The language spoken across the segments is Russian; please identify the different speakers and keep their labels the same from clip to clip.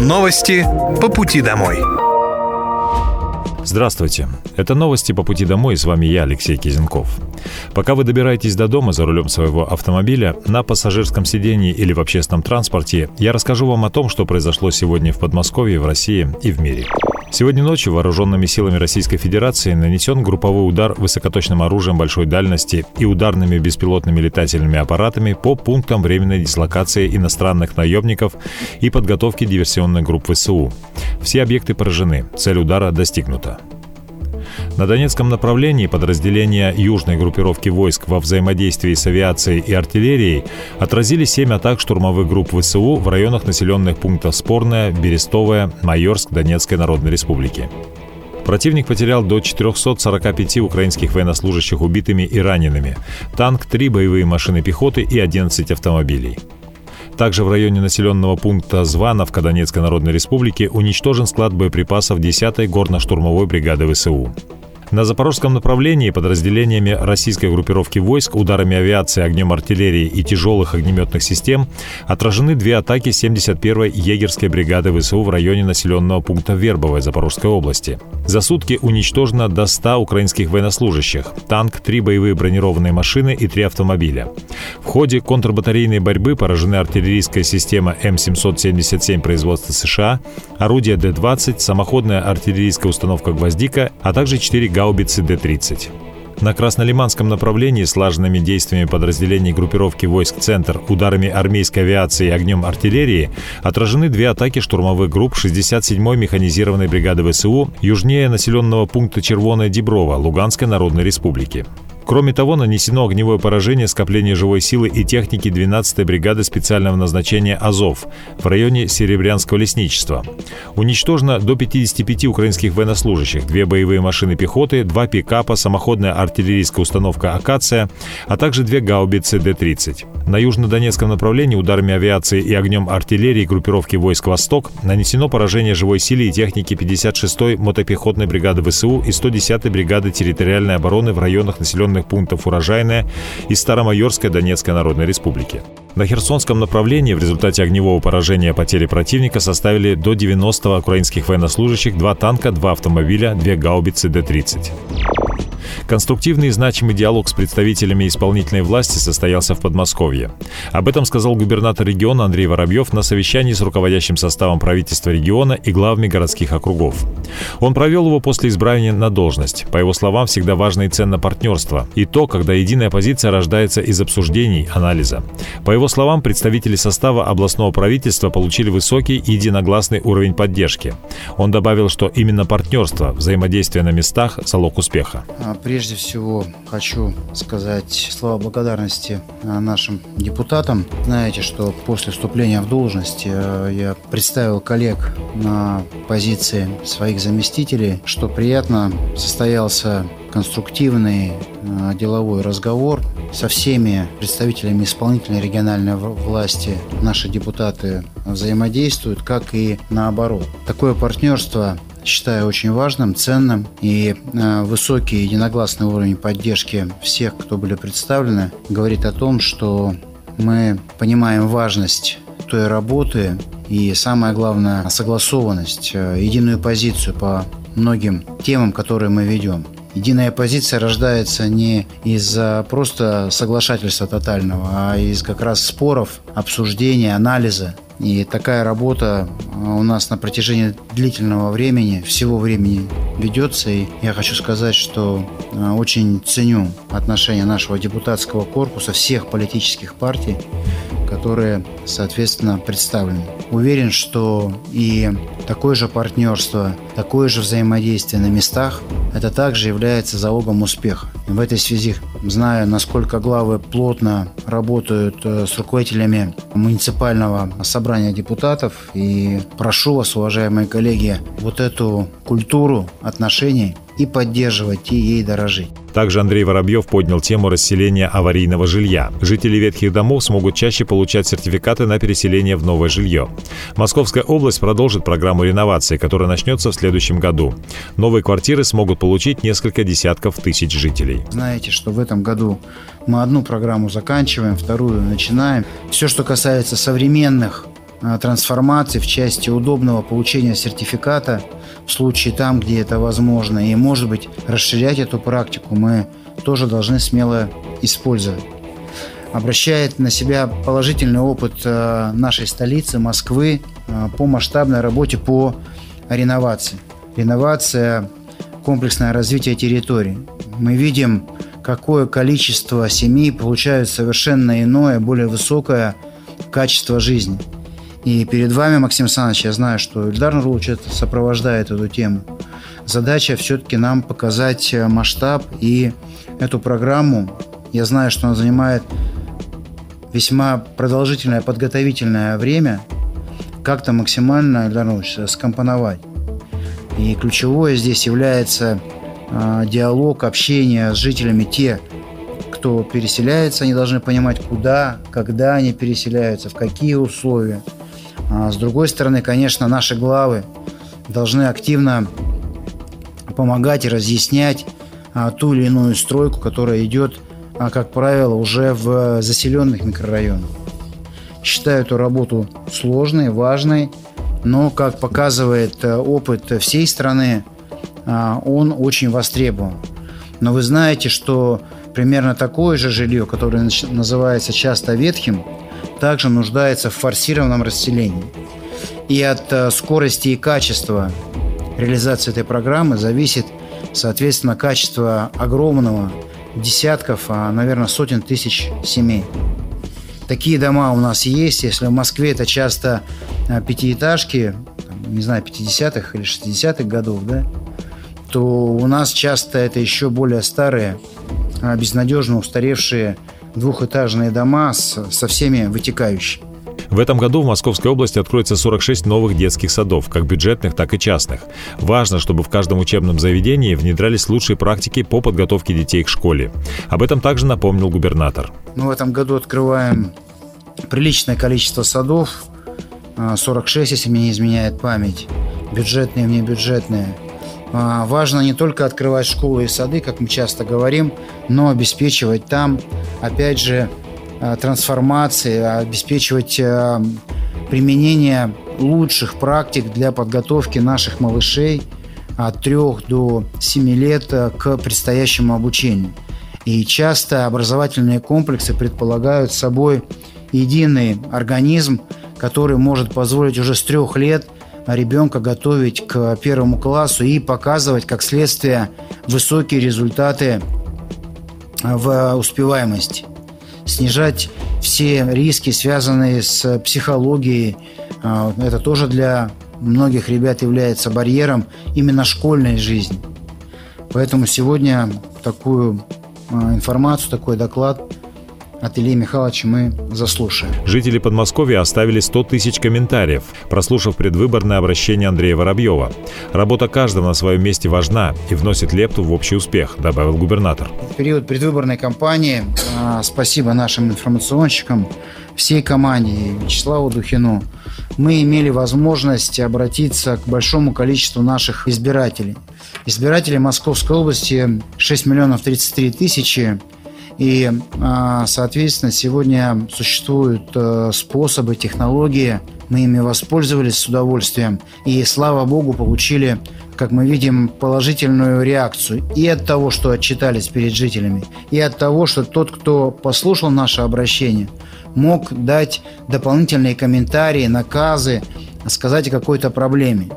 Speaker 1: Новости по пути домой.
Speaker 2: Здравствуйте. Это новости по пути домой, с вами я, Алексей Кизенков. Пока вы добираетесь до дома за рулем своего автомобиля, на пассажирском сидении или в общественном транспорте, я расскажу вам о том, что произошло сегодня в Подмосковье, в России и в мире. Сегодня ночью вооруженными силами Российской Федерации нанесен групповой удар высокоточным оружием большой дальности и ударными беспилотными летательными аппаратами по пунктам временной дислокации иностранных наемников и подготовки диверсионных групп ВСУ. Все объекты поражены, цель удара достигнута. На Донецком направлении подразделения южной группировки войск во взаимодействии с авиацией и артиллерией отразили семь атак штурмовых групп ВСУ в районах населенных пунктов Спорная, Берестовая, Майорск Донецкой Народной Республики. Противник потерял до 445 украинских военнослужащих убитыми и ранеными, танк, три боевые машины пехоты и 11 автомобилей. Также в районе населенного пункта Звановка Донецкой Народной Республики уничтожен склад боеприпасов 10-й горно-штурмовой бригады ВСУ. На запорожском направлении подразделениями российской группировки войск, ударами авиации, огнем артиллерии и тяжелых огнеметных систем отражены две атаки 71-й егерской бригады ВСУ в районе населенного пункта Вербовой Запорожской области. За сутки уничтожено до 100 украинских военнослужащих, танк, три боевые бронированные машины и три автомобиля. В ходе контрбатарейной борьбы поражены артиллерийская система М777 производства США, орудие Д-20, самоходная артиллерийская установка «Гвоздика», а также четыре гаубицы Д-30. На Краснолиманском направлении слаженными действиями подразделений группировки войск «Центр», ударами армейской авиации и огнем артиллерии отражены две атаки штурмовых групп 67-й механизированной бригады ВСУ южнее населенного пункта Червоная Деброва Луганской Народной Республики. Кроме того, нанесено огневое поражение скопления живой силы и техники 12-й бригады специального назначения «Азов» в районе Серебрянского лесничества. Уничтожено до 55 украинских военнослужащих, две боевые машины пехоты, два пикапа, самоходная артиллерийская установка «Акация», а также две гаубицы Д-30. На южнодонецком направлении ударами авиации и огнем артиллерии группировки войск «Восток» нанесено поражение живой силе и техники 56-й мотопехотной бригады ВСУ и 110-й бригады территориальной обороны в районах населенных населенных пунктов Урожайная и Старомайорская Донецкой Народной Республики. На Херсонском направлении в результате огневого поражения потери противника составили до 90 украинских военнослужащих, два танка, два автомобиля, две гаубицы Д-30. Конструктивный и значимый диалог с представителями исполнительной власти состоялся в Подмосковье. Об этом сказал губернатор региона Андрей Воробьев на совещании с руководящим составом правительства региона и главами городских округов. Он провел его после избрания на должность. По его словам, всегда важно и ценно партнерство, и то, когда единая позиция рождается из обсуждений, анализа. По его словам, представители состава областного правительства получили высокий и единогласный уровень поддержки. Он добавил, что именно партнерство, взаимодействие на местах – залог успеха.
Speaker 3: А, прежде всего хочу сказать слова благодарности а, нашим депутатам. Знаете, что после вступления в должность а, я представил коллег на позиции своих заместителей, что приятно состоялся конструктивный деловой разговор со всеми представителями исполнительной региональной власти. Наши депутаты взаимодействуют, как и наоборот. Такое партнерство считаю очень важным, ценным. И э, высокий единогласный уровень поддержки всех, кто были представлены, говорит о том, что мы понимаем важность той работы и самое главное согласованность, э, единую позицию по многим темам, которые мы ведем. Единая позиция рождается не из-за просто соглашательства тотального, а из как раз споров, обсуждения, анализа. И такая работа а, у нас на протяжении длительного времени, всего времени ведется. И я хочу сказать, что а, очень ценю отношения нашего депутатского корпуса, всех политических партий, которые, соответственно, представлены. Уверен, что и такое же партнерство, такое же взаимодействие на местах, это также является залогом успеха. В этой связи знаю, насколько главы плотно работают э, с руководителями муниципального собрания депутатов. И прошу вас, уважаемые коллеги, вот эту культуру отношений и поддерживать, и ей дорожить.
Speaker 2: Также Андрей Воробьев поднял тему расселения аварийного жилья. Жители ветхих домов смогут чаще получать сертификаты на переселение в новое жилье. Московская область продолжит программу реновации, которая начнется в следующем году. Новые квартиры смогут получить несколько десятков тысяч жителей.
Speaker 3: Знаете, что в этом году мы одну программу заканчиваем, вторую начинаем. Все, что касается современных трансформации, в части удобного получения сертификата в случае там, где это возможно. И, может быть, расширять эту практику мы тоже должны смело использовать. Обращает на себя положительный опыт э, нашей столицы, Москвы, э, по масштабной работе по реновации. Реновация – комплексное развитие территории. Мы видим, какое количество семей получают совершенно иное, более высокое качество жизни. И перед вами, Максим Александрович, я знаю, что Ильдар Нурлович сопровождает эту тему. Задача все-таки нам показать масштаб и эту программу. Я знаю, что она занимает весьма продолжительное подготовительное время, как-то максимально, Ильдар Нурлович, скомпоновать. И ключевое здесь является э, диалог, общение с жителями, те, кто переселяется, они должны понимать, куда, когда они переселяются, в какие условия. А с другой стороны, конечно, наши главы должны активно помогать и разъяснять а, ту или иную стройку, которая идет, а, как правило, уже в заселенных микрорайонах. Считаю эту работу сложной, важной, но, как показывает э, опыт всей страны, а, он очень востребован. Но вы знаете, что примерно такое же жилье, которое называется часто ветхим, также нуждается в форсированном расселении. И от э, скорости и качества реализации этой программы зависит, соответственно, качество огромного десятков, а, наверное, сотен тысяч семей. Такие дома у нас есть. Если в Москве это часто э, пятиэтажки, не знаю, 50-х или 60-х годов, да, то у нас часто это еще более старые, а, безнадежно устаревшие двухэтажные дома с, со всеми вытекающими.
Speaker 2: В этом году в Московской области откроется 46 новых детских садов, как бюджетных, так и частных. Важно, чтобы в каждом учебном заведении внедрялись лучшие практики по подготовке детей к школе. Об этом также напомнил губернатор.
Speaker 3: Мы в этом году открываем приличное количество садов, 46, а, если мне не изменяет память, бюджетные внебюджетные – а, важно не только открывать школы и сады, как мы часто говорим, но обеспечивать там, опять же, трансформации, обеспечивать а, применение лучших практик для подготовки наших малышей от 3 до 7 лет к предстоящему обучению. И часто образовательные комплексы предполагают собой единый организм, который может позволить уже с трех лет – ребенка готовить к первому классу и показывать, как следствие, высокие результаты в успеваемости. Снижать все риски, связанные с психологией. А, это тоже для многих ребят является барьером именно школьной жизни. Поэтому сегодня такую а, информацию, такой доклад от Ильи Михайловича мы заслушаем.
Speaker 2: Жители Подмосковья оставили 100 тысяч комментариев, прослушав предвыборное обращение Андрея Воробьева. Работа каждого на своем месте важна и вносит лепту в общий успех, добавил губернатор.
Speaker 3: В период предвыборной кампании а, спасибо нашим информационщикам, всей команде Вячеславу Духину, мы имели возможность обратиться к большому количеству наших избирателей. Избирателей Московской области 6 миллионов 33 тысячи – и, а, соответственно, сегодня существуют э, способы, технологии, мы ими воспользовались с удовольствием. И, слава богу, получили, как мы видим, положительную реакцию и от того, что отчитались перед жителями, и от того, что тот, кто послушал наше обращение, мог дать дополнительные комментарии, наказы, сказать о какой-то проблеме.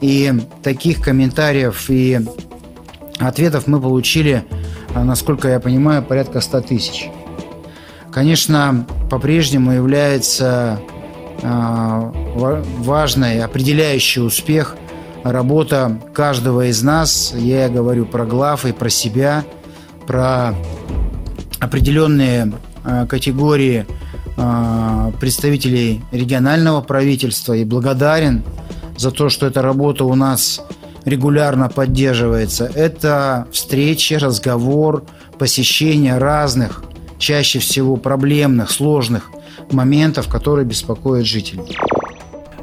Speaker 3: И таких комментариев и ответов мы получили насколько я понимаю, порядка 100 тысяч. Конечно, по-прежнему является а, важной, определяющий успех работа каждого из нас. Я говорю про глав и про себя, про определенные а, категории представителей регионального правительства и благодарен за то, что эта работа у нас регулярно поддерживается, это встречи, разговор, посещение разных, чаще всего проблемных, сложных моментов, которые беспокоят жителей.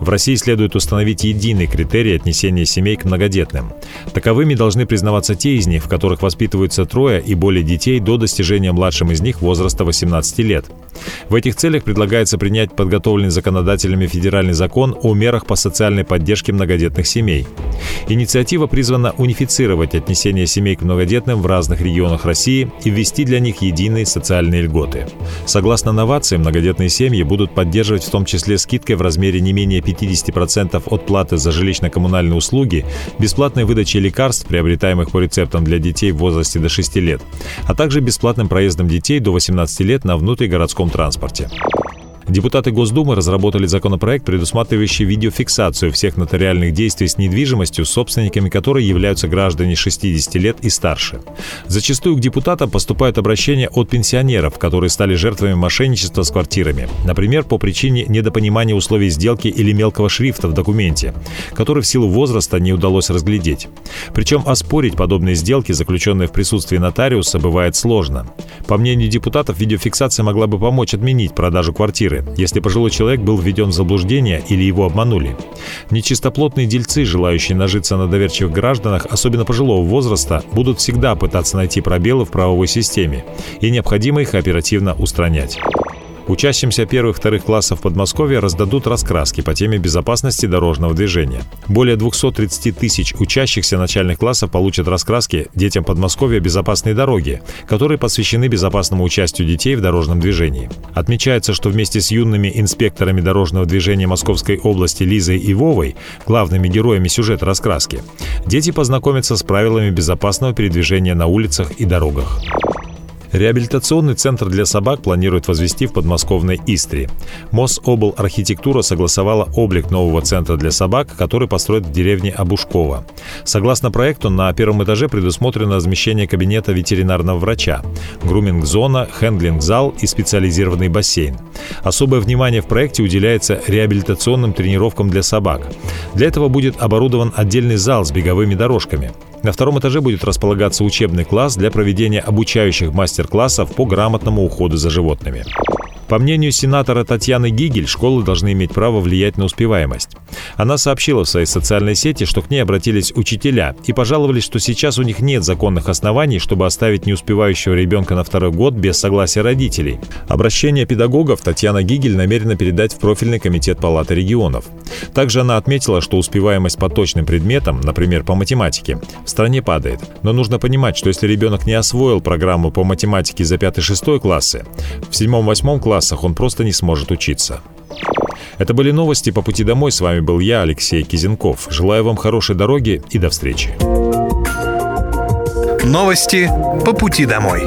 Speaker 2: В России следует установить единый критерий отнесения семей к многодетным. Таковыми должны признаваться те из них, в которых воспитываются трое и более детей до достижения младшим из них возраста 18 лет. В этих целях предлагается принять подготовленный законодателями федеральный закон о мерах по социальной поддержке многодетных семей. Инициатива призвана унифицировать отнесение семей к многодетным в разных регионах России и ввести для них единые социальные льготы. Согласно новации, многодетные семьи будут поддерживать в том числе скидкой в размере не менее 50% от платы за жилищно-коммунальные услуги, бесплатной выдачей лекарств, приобретаемых по рецептам для детей в возрасте до 6 лет, а также бесплатным проездом детей до 18 лет на внутригородском транспорте. Депутаты Госдумы разработали законопроект, предусматривающий видеофиксацию всех нотариальных действий с недвижимостью, собственниками которой являются граждане 60 лет и старше. Зачастую к депутатам поступают обращения от пенсионеров, которые стали жертвами мошенничества с квартирами. Например, по причине недопонимания условий сделки или мелкого шрифта в документе, который в силу возраста не удалось разглядеть. Причем оспорить подобные сделки, заключенные в присутствии нотариуса, бывает сложно. По мнению депутатов, видеофиксация могла бы помочь отменить продажу квартиры, если пожилой человек был введен в заблуждение или его обманули. Нечистоплотные дельцы, желающие нажиться на доверчивых гражданах, особенно пожилого возраста, будут всегда пытаться найти пробелы в правовой системе, и необходимо их оперативно устранять. Учащимся первых-вторых классов Подмосковья раздадут раскраски по теме безопасности дорожного движения. Более 230 тысяч учащихся начальных классов получат раскраски детям Подмосковья «Безопасные дороги», которые посвящены безопасному участию детей в дорожном движении. Отмечается, что вместе с юными инспекторами дорожного движения Московской области Лизой и Вовой, главными героями сюжета раскраски, дети познакомятся с правилами безопасного передвижения на улицах и дорогах. Реабилитационный центр для собак планирует возвести в подмосковной Истре. Мособл архитектура согласовала облик нового центра для собак, который построят в деревне Абушкова. Согласно проекту, на первом этаже предусмотрено размещение кабинета ветеринарного врача, груминг-зона, хендлинг-зал и специализированный бассейн. Особое внимание в проекте уделяется реабилитационным тренировкам для собак. Для этого будет оборудован отдельный зал с беговыми дорожками. На втором этаже будет располагаться учебный класс для проведения обучающих мастер-классов по грамотному уходу за животными. По мнению сенатора Татьяны Гигель, школы должны иметь право влиять на успеваемость. Она сообщила в своей социальной сети, что к ней обратились учителя и пожаловались, что сейчас у них нет законных оснований, чтобы оставить неуспевающего ребенка на второй год без согласия родителей. Обращение педагогов Татьяна Гигель намерена передать в профильный комитет Палаты регионов. Также она отметила, что успеваемость по точным предметам, например, по математике, в стране падает. Но нужно понимать, что если ребенок не освоил программу по математике за 5-6 классы, в 7-8 классе классах он просто не сможет учиться. Это были новости по пути домой. С вами был я, Алексей Кизенков. Желаю вам хорошей дороги и до встречи.
Speaker 1: Новости по пути домой.